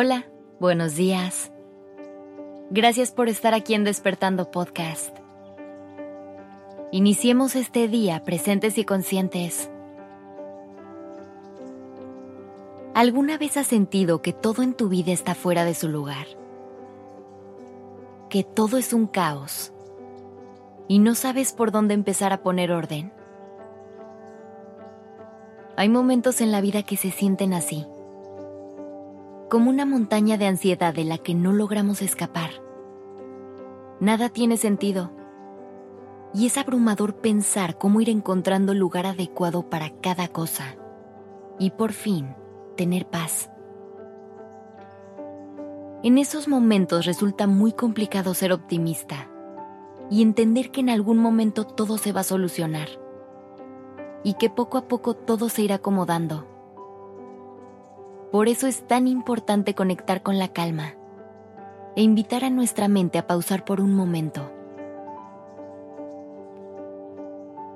Hola, buenos días. Gracias por estar aquí en Despertando Podcast. Iniciemos este día presentes y conscientes. ¿Alguna vez has sentido que todo en tu vida está fuera de su lugar? Que todo es un caos y no sabes por dónde empezar a poner orden. Hay momentos en la vida que se sienten así como una montaña de ansiedad de la que no logramos escapar. Nada tiene sentido. Y es abrumador pensar cómo ir encontrando el lugar adecuado para cada cosa. Y por fin, tener paz. En esos momentos resulta muy complicado ser optimista y entender que en algún momento todo se va a solucionar y que poco a poco todo se irá acomodando por eso es tan importante conectar con la calma e invitar a nuestra mente a pausar por un momento.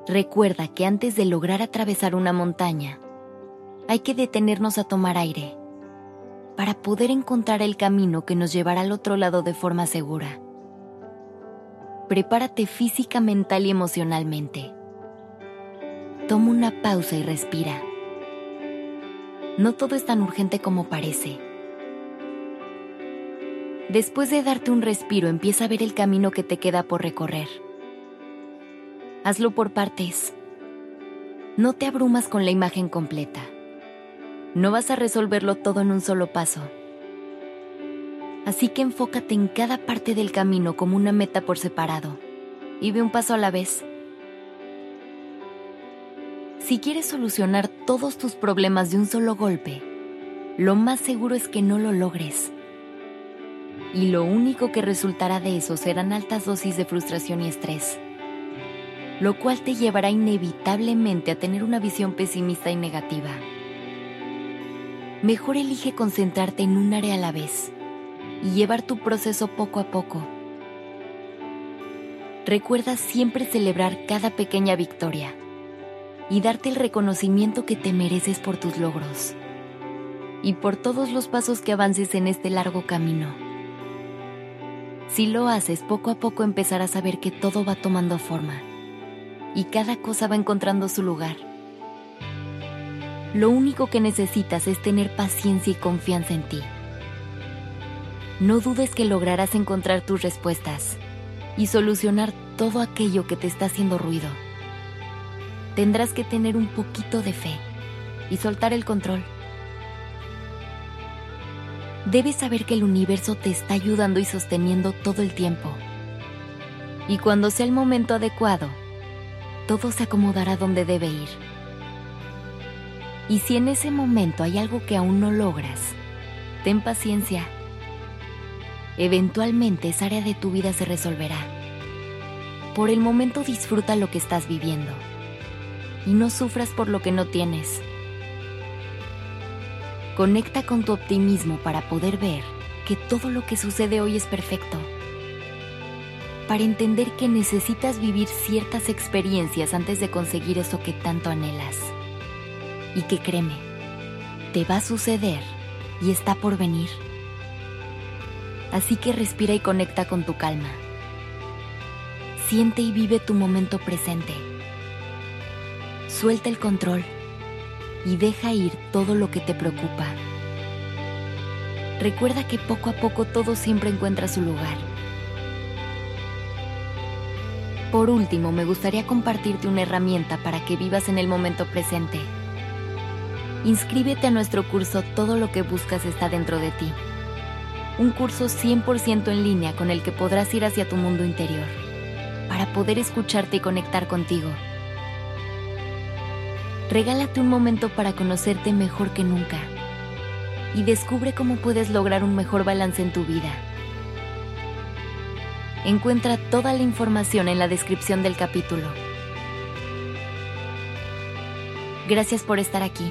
Recuerda que antes de lograr atravesar una montaña, hay que detenernos a tomar aire para poder encontrar el camino que nos llevará al otro lado de forma segura. Prepárate física, mental y emocionalmente. Toma una pausa y respira no todo es tan urgente como parece. Después de darte un respiro, empieza a ver el camino que te queda por recorrer. Hazlo por partes. No te abrumas con la imagen completa. No vas a resolverlo todo en un solo paso. Así que enfócate en cada parte del camino como una meta por separado y ve un paso a la vez. Si quieres solucionar todos tus problemas de un solo golpe, lo más seguro es que no lo logres. Y lo único que resultará de eso serán altas dosis de frustración y estrés, lo cual te llevará inevitablemente a tener una visión pesimista y negativa. Mejor elige concentrarte en un área a la vez y llevar tu proceso poco a poco. Recuerda siempre celebrar cada pequeña victoria y darte el reconocimiento que te mereces por tus logros y por todos los pasos que avances en este largo camino. Si lo haces, poco a poco empezarás a ver que todo va tomando forma y cada cosa va encontrando su lugar. Lo único que necesitas es tener paciencia y confianza en ti. No dudes que lograrás encontrar tus respuestas y solucionar todo aquello que te está haciendo ruido tendrás que tener un poquito de fe y soltar el control. Debes saber que el universo te está ayudando y sosteniendo todo el tiempo. Y cuando sea el momento adecuado, todo se acomodará donde debe ir. Y si en ese momento hay algo que aún no logras, ten paciencia. Eventualmente esa área de tu vida se resolverá. Por el momento disfruta lo que estás viviendo y no sufras por lo que no tienes. Conecta con tu optimismo para poder ver que todo lo que sucede hoy es perfecto. Para entender que necesitas vivir ciertas experiencias antes de conseguir eso que tanto anhelas. Y que créeme, te va a suceder y está por venir. Así que respira y conecta con tu calma. Siente y vive tu momento presente Suelta el control y deja ir todo lo que te preocupa. Recuerda que poco a poco todo siempre encuentra su lugar. Por último, me gustaría compartirte una herramienta para que vivas en el momento presente. Inscríbete a nuestro curso Todo lo que buscas está dentro de ti. Un curso 100% en línea con el que podrás ir hacia tu mundo interior, para poder escucharte y conectar contigo regálate un momento para conocerte mejor que nunca y descubre cómo puedes lograr un mejor balance en tu vida. Encuentra toda la información en la descripción del capítulo. Gracias por estar aquí.